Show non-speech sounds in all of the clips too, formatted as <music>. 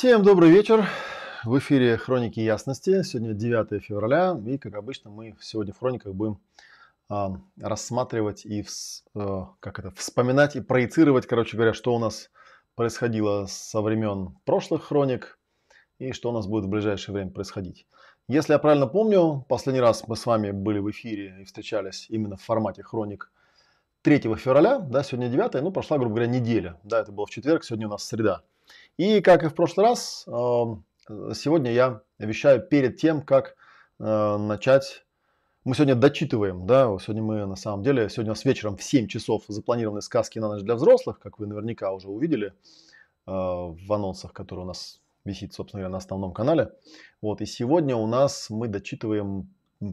Всем добрый вечер. В эфире Хроники Ясности. Сегодня 9 февраля. И, как обычно, мы сегодня в Хрониках будем э, рассматривать и вс, э, как это, вспоминать и проецировать, короче говоря, что у нас происходило со времен прошлых Хроник и что у нас будет в ближайшее время происходить. Если я правильно помню, последний раз мы с вами были в эфире и встречались именно в формате Хроник 3 февраля, да, сегодня 9, ну, прошла, грубо говоря, неделя. Да, это было в четверг, сегодня у нас среда. И как и в прошлый раз, сегодня я вещаю перед тем, как э, начать. Мы сегодня дочитываем, да, сегодня мы на самом деле, сегодня у нас вечером в 7 часов запланированы сказки на ночь для взрослых, как вы наверняка уже увидели э, в анонсах, которые у нас висит, собственно говоря, на основном канале. Вот, и сегодня у нас мы дочитываем,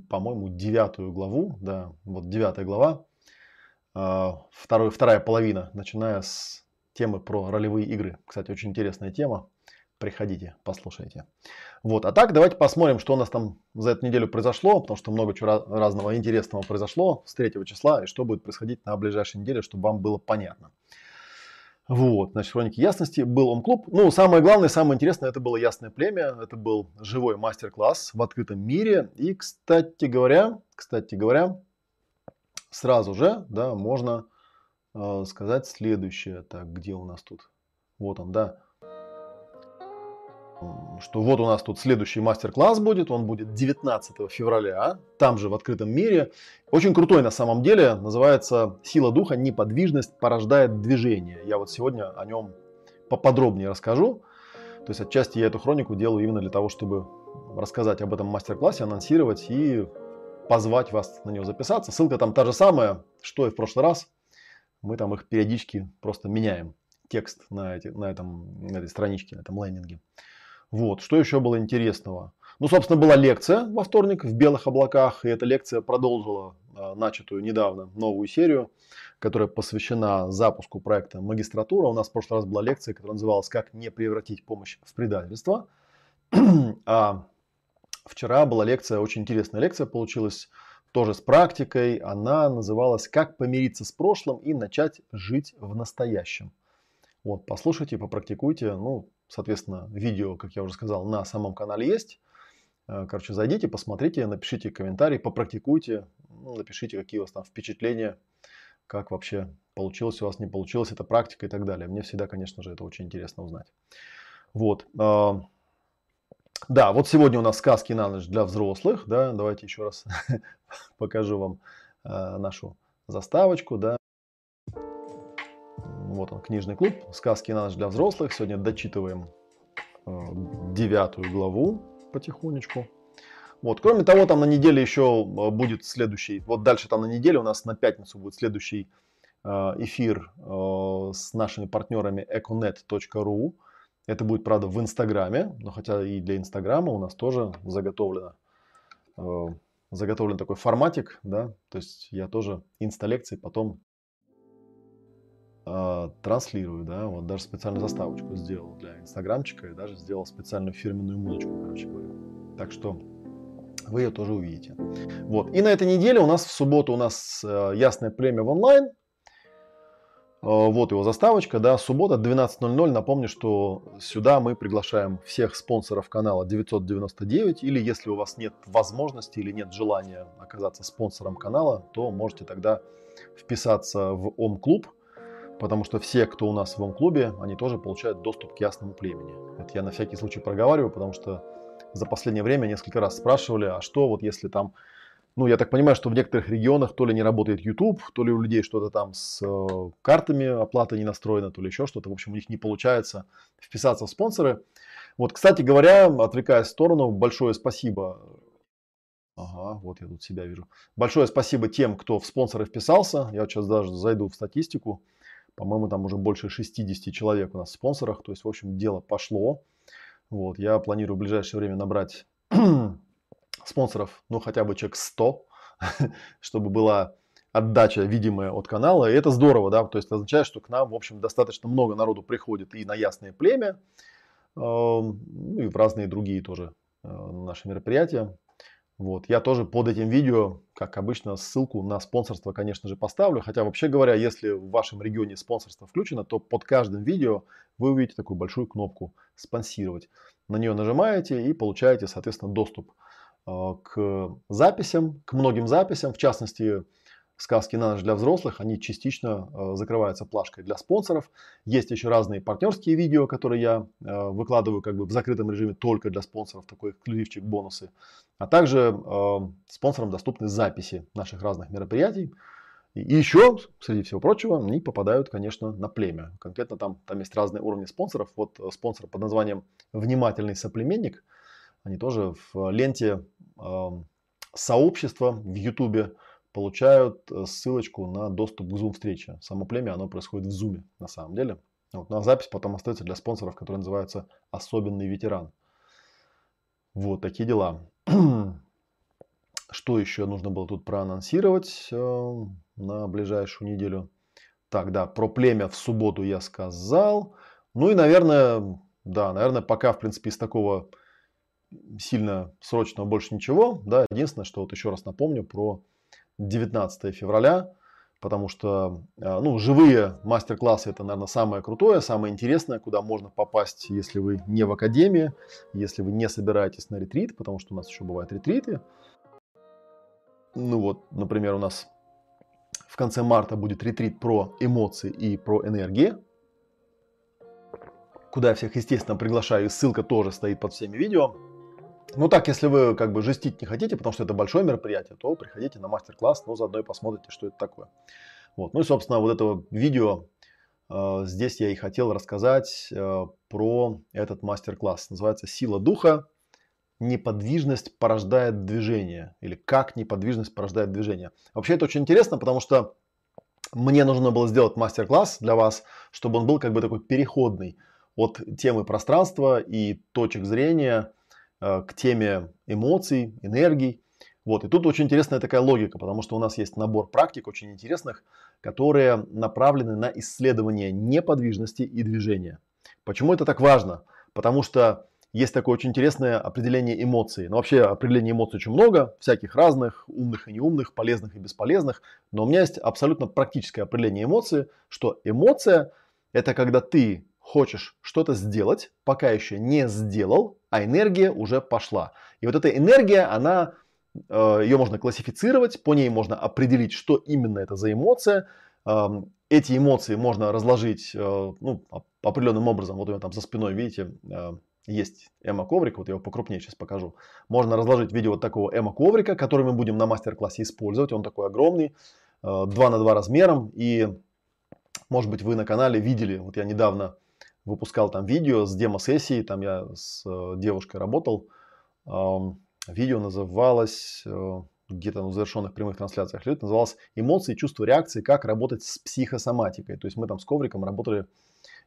по-моему, девятую главу, да, вот девятая глава, э, второй, вторая половина, начиная с темы про ролевые игры. Кстати, очень интересная тема. Приходите, послушайте. Вот, а так давайте посмотрим, что у нас там за эту неделю произошло, потому что много чего разного интересного произошло с 3 числа, и что будет происходить на ближайшей неделе, чтобы вам было понятно. Вот, значит, хроники ясности. Был он клуб. Ну, самое главное, самое интересное, это было ясное племя. Это был живой мастер-класс в открытом мире. И, кстати говоря, кстати говоря, сразу же, да, можно э, сказать следующее. Так, где у нас тут? Вот он, да. Что вот у нас тут следующий мастер-класс будет. Он будет 19 февраля. Там же в открытом мире. Очень крутой на самом деле. Называется «Сила духа. Неподвижность порождает движение». Я вот сегодня о нем поподробнее расскажу. То есть отчасти я эту хронику делаю именно для того, чтобы рассказать об этом мастер-классе, анонсировать и позвать вас на него записаться. Ссылка там та же самая, что и в прошлый раз мы там их периодически просто меняем. Текст на, эти, на, этом, на этой страничке, на этом лендинге. Вот, что еще было интересного? Ну, собственно, была лекция во вторник в белых облаках, и эта лекция продолжила а, начатую недавно новую серию, которая посвящена запуску проекта магистратура. У нас в прошлый раз была лекция, которая называлась «Как не превратить помощь в предательство». <clears throat> А вчера была лекция, очень интересная лекция получилась, тоже с практикой. Она называлась «Как помириться с прошлым и начать жить в настоящем». Вот, послушайте, попрактикуйте. Ну, соответственно, видео, как я уже сказал, на самом канале есть. Э, короче, зайдите, посмотрите, напишите комментарий, попрактикуйте, ну, напишите, какие у вас там впечатления, как вообще получилось у вас, не получилось эта практика и так далее. Мне всегда, конечно же, это очень интересно узнать. Вот. Да, вот сегодня у нас сказки на ночь для взрослых. Да, давайте еще раз <laughs> покажу вам э, нашу заставочку. Да. Вот он, книжный клуб. Сказки на ночь для взрослых. Сегодня дочитываем э, девятую главу потихонечку. Вот. Кроме того, там на неделе еще э, будет следующий, вот дальше там на неделе у нас на пятницу будет следующий э, эфир с нашими партнерами econet.ru. Это будет, правда, в Инстаграме, но хотя и для Инстаграма у нас тоже заготовлено, заготовлен такой форматик, да, то есть я тоже инсталлекции потом транслирую, да, вот даже специальную заставочку сделал для инстаграмчика и даже сделал специальную фирменную музычку, короче говоря. Так что вы ее тоже увидите. Вот. И на этой неделе у нас в субботу у нас э, ясное племя в онлайн. Э, вот его заставочка, да, суббота 12.00. Напомню, что сюда мы приглашаем всех спонсоров канала 999. Или если у вас нет возможности или нет желания оказаться спонсором канала, то можете тогда вписаться в Ом-клуб, потому что все, кто у нас в Ом-клубе, они тоже получают доступ к ясному племени. Это я на всякий случай проговариваю, потому что за последнее время несколько раз спрашивали, а что вот если там, ну, я так понимаю, что в некоторых регионах то ли не работает YouTube, то ли у людей что-то там с э, картами оплаты не настроено, то ли еще что-то. В общем, у них не получается вписаться в спонсоры. Вот, кстати говоря, отвлекаясь в сторону, большое спасибо. Ага, вот я тут себя вижу. Большое спасибо тем, кто в спонсоры вписался. Я сейчас даже зайду в статистику. По-моему, там уже больше 60 человек у нас в спонсорах. То есть, в общем, дело пошло. Вот, я планирую в ближайшее время набрать спонсоров, ну, хотя бы человек 100, <laughs> чтобы была отдача видимая от канала. И это здорово, да, то есть означает, что к нам, в общем, достаточно много народу приходит и на Ясное Племя, ну и в разные другие тоже э, наши мероприятия. Вот. Я тоже под этим видео, как обычно, ссылку на спонсорство, конечно же, поставлю. Хотя, вообще говоря, если в вашем регионе спонсорство включено, то под каждым видео вы увидите такую большую кнопку «Спонсировать». На нее нажимаете и получаете, соответственно, доступ э, к записям, к многим записям. В частности, сказки на ночь для взрослых, они частично э, закрываются плашкой для спонсоров. Есть еще разные партнерские видео, которые я э, выкладываю как бы в закрытом режиме только для спонсоров, такой эксклюзивчик, бонусы. А также спонсорам доступны записи наших разных мероприятий. И еще, среди всего прочего, они попадают, конечно, на племя. Конкретно там, там есть разные уровни спонсоров. Вот э, спонсор под названием «Внимательный соплеменник». Они тоже в ленте сообщества в Ютубе получают э, ссылочку на доступ к Zoom встрече. Само племя, оно происходит в Zoom на самом деле. Вот, на запись потом остается для спонсоров, которые называются «Особенный ветеран». Вот такие дела. Что еще нужно было тут проанонсировать э, на ближайшую неделю? Так, да, про племя в субботу я сказал. Ну и, наверное, да, наверное, пока, в принципе, из такого сильно срочного больше ничего. Да, единственное, что вот еще раз напомню про 19 февраля, потому что э, ну, живые мастер-классы это, наверное, самое крутое, самое интересное, куда можно попасть, если вы не в академии, если вы не собираетесь на ретрит, потому что у нас еще бывают ретриты. Ну вот, например, у нас в конце марта будет ретрит про эмоции и про энергии, куда я всех, естественно, приглашаю, и ссылка тоже стоит под всеми видео. Ну так, если вы как бы жестить не хотите, потому что это большое мероприятие, то приходите на мастер-класс, но заодно и посмотрите, что это такое. Вот. Ну и, собственно, вот это видео э, здесь я и хотел рассказать э, про этот мастер-класс. Называется «Сила духа. Неподвижность порождает движение». Или «Как неподвижность порождает движение». Вообще это очень интересно, потому что мне нужно было сделать мастер-класс для вас, чтобы он был как бы такой переходный от темы пространства и точек зрения к теме эмоций, энергий. Вот. И тут очень интересная такая логика, потому что у нас есть набор практик очень интересных, которые направлены на исследование неподвижности и движения. Почему это так важно? Потому что есть такое очень интересное определение эмоций. Ну, вообще определений эмоций очень много, всяких разных, умных и неумных, полезных и бесполезных. Но у меня есть абсолютно практическое определение эмоции, что эмоция – это когда ты хочешь что-то сделать, пока еще не сделал, а энергия уже пошла. И вот эта энергия, она, э, ее можно классифицировать, по ней можно определить, что именно это за эмоция. Эм, эти эмоции можно разложить э, ну, определенным образом. Вот у меня там за спиной, видите, э, есть эмо-коврик, вот я его покрупнее сейчас покажу. Можно разложить в виде вот такого эмо-коврика, который мы будем на мастер-классе использовать. Он такой огромный, 2 на 2 размером. И, может быть, вы на канале видели, вот я недавно выпускал там видео с демо-сессией, там я с э, девушкой работал, видео называлось э, где-то на завершенных прямых трансляциях лет называлось «Эмоции, чувства, реакции. Как работать с психосоматикой». То есть мы там с ковриком работали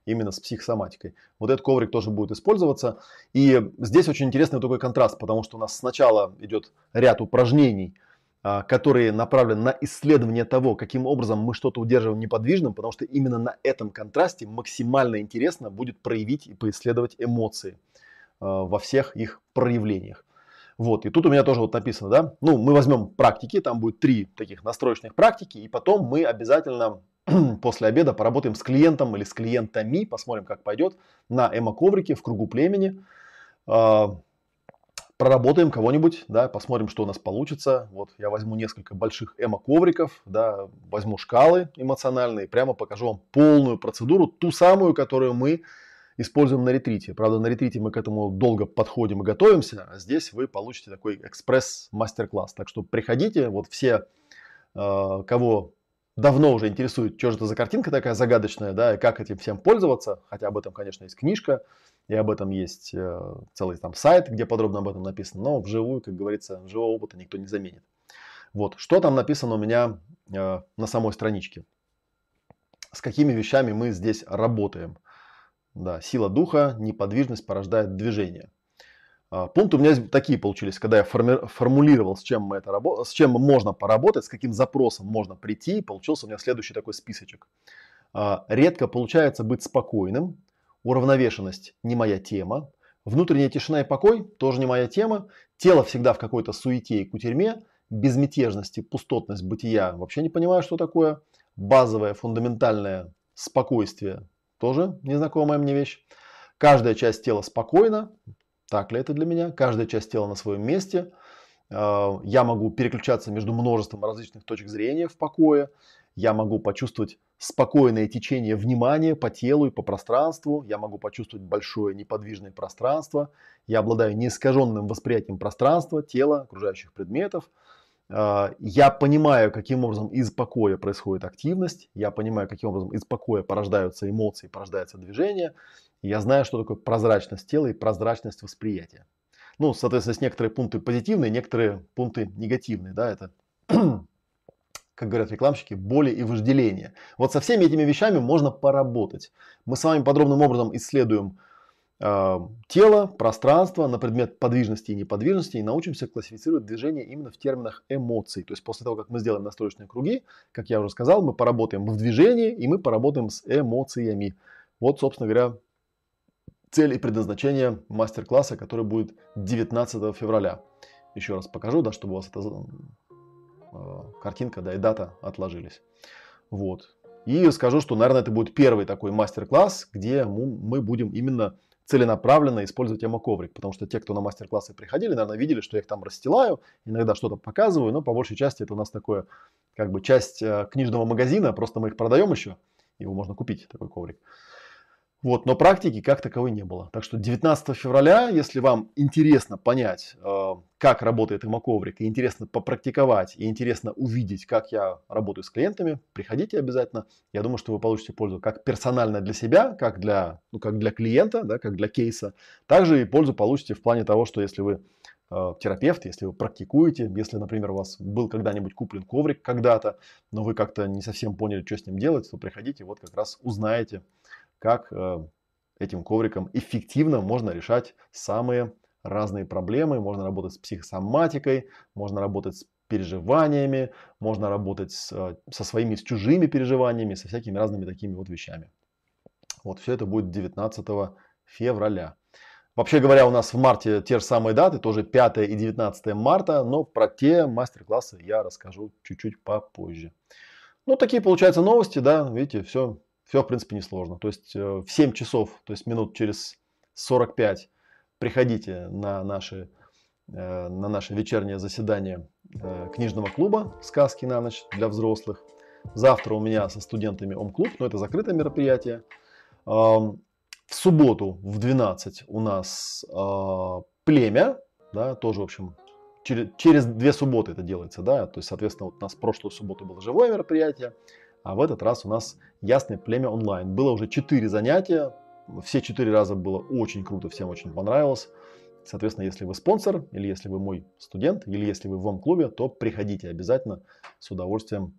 именно с психосоматикой. Вот этот коврик тоже будет использоваться. И здесь очень интересный такой контраст, потому что у нас сначала идет ряд упражнений, которые направлены на исследование того, каким образом мы что-то удерживаем неподвижным, потому что именно на этом контрасте максимально интересно будет проявить и поисследовать эмоции а, во всех их проявлениях. Вот, и тут у меня тоже вот написано, да, ну, мы возьмем практики, там будет три таких настроечных практики, и потом мы обязательно <clears throat> после обеда поработаем с клиентом или с клиентами, посмотрим, как пойдет, на эмо-коврике в кругу племени, а, проработаем кого-нибудь, да, посмотрим, что у нас получится. Вот я возьму несколько больших эмо-ковриков, да, возьму шкалы эмоциональные, прямо покажу вам полную процедуру, ту самую, которую мы используем на ретрите. Правда, на ретрите мы к этому долго подходим и готовимся, а здесь вы получите такой экспресс-мастер-класс. Так что приходите, вот все, э, кого давно уже интересует, что же это за картинка такая загадочная, да, и как этим всем пользоваться, хотя об этом, конечно, есть книжка, и об этом есть э, целый там сайт, где подробно об этом написано, но вживую, как говорится, живого опыта никто не заменит. Вот, что там написано у меня э, на самой страничке. С какими вещами мы здесь работаем – да, сила духа, неподвижность порождает движение. А, пункты у меня такие получились, когда я формулировал, с чем, мы это рабо- с чем можно поработать, с каким запросом можно прийти, получился у меня следующий такой списочек. А, редко получается быть спокойным, уравновешенность не моя тема, внутренняя тишина и покой тоже не моя тема, тело всегда в какой-то суете и кутерьме, безмятежность и пустотность бытия вообще не понимаю, что такое, базовое фундаментальное спокойствие тоже незнакомая мне вещь. Каждая часть тела спокойна. Так ли это для меня? Каждая часть тела на своем месте. А, я могу переключаться между множеством различных точек зрения в покое. Я могу почувствовать спокойное течение внимания по телу и по пространству. Я могу почувствовать большое неподвижное пространство. Я обладаю неискаженным восприятием пространства, тела, окружающих предметов. А, я понимаю, каким образом из покоя происходит активность, я понимаю, каким образом из покоя порождаются эмоции, порождается движение. Я знаю, что такое прозрачность тела и прозрачность восприятия. Ну, соответственно, есть некоторые пункты позитивные, некоторые пункты негативные. Да, это, <clears throat> как говорят рекламщики, боли и вожделение. Вот со всеми этими вещами можно поработать. Мы с вами подробным образом исследуем Э, тело, пространство на предмет подвижности и неподвижности и научимся классифицировать движение именно в терминах эмоций. То есть после того, как мы сделаем настроечные круги, как я уже сказал, мы поработаем в движении и мы поработаем с эмоциями. Вот, собственно говоря, цель и предназначение мастер-класса, который будет 19 февраля. Еще раз покажу, да, чтобы у вас эта э, картинка да, и дата отложились. Вот. И скажу, что, наверное, это будет первый такой мастер-класс, где мы будем именно целенаправленно использовать эмо-коврик, потому что те, кто на мастер-классы приходили, наверное, видели, что я их там расстилаю, иногда что-то показываю, но по большей части это у нас такое, как бы часть э, книжного магазина, просто мы их продаем еще, его можно купить, такой коврик. Вот, но практики как таковой не было. Так что 19 февраля, если вам интересно понять, э, как работает имоковрик, и интересно попрактиковать, и интересно увидеть, как я работаю с клиентами, приходите обязательно. Я думаю, что вы получите пользу как персонально для себя, как для, ну, как для клиента, да, как для кейса. Также и пользу получите в плане того, что если вы э, терапевт, если вы практикуете, если, например, у вас был когда-нибудь куплен коврик когда-то, но вы как-то не совсем поняли, что с ним делать, то приходите, вот как раз узнаете, как э, этим ковриком эффективно можно решать самые разные проблемы. Можно работать с психосоматикой, можно работать с переживаниями, можно работать с, э, со своими, с чужими переживаниями, со всякими разными такими вот вещами. Вот все это будет 19 февраля. Вообще говоря, у нас в марте те же самые даты, тоже 5 и 19 марта, но про те мастер-классы я расскажу чуть-чуть попозже. Ну, такие получаются новости, да, видите, все все, в принципе, несложно. То есть э, в 7 часов, то есть минут через 45 приходите на наши, э, на наше вечернее заседание э, книжного клуба «Сказки на ночь» для взрослых. Завтра у меня со студентами ОМ-клуб, но это закрытое мероприятие. В субботу в 12 у нас племя, да, тоже, в общем, через, через две субботы это делается, да, то есть, соответственно, вот у нас прошлую субботу было живое мероприятие, а в этот раз у нас Ясное племя онлайн. Было уже 4 занятия. Все 4 раза было очень круто, всем очень понравилось. Соответственно, если вы спонсор, или если вы мой студент, или если вы в ВОМ-клубе, то приходите обязательно с удовольствием.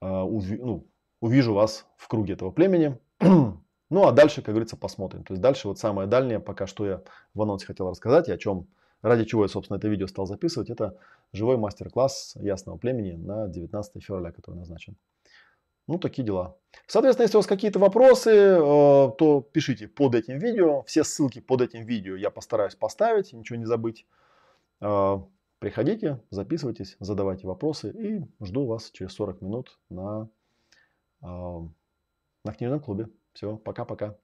Э, уви, ну, увижу вас в круге этого племени. <clears throat> ну, а дальше, как говорится, посмотрим. То есть дальше вот самое дальнее, пока что я в анонсе хотел рассказать, и о чем, ради чего я, собственно, это видео стал записывать, это живой мастер-класс ясного племени на 19 февраля, который назначен. Ну, такие дела. Соответственно, если у вас какие-то вопросы, э, то пишите под этим видео. Все ссылки под этим видео я постараюсь поставить, ничего не забыть. Э, приходите, записывайтесь, задавайте вопросы и жду вас через 40 минут на, э, на книжном клубе. Все, пока-пока.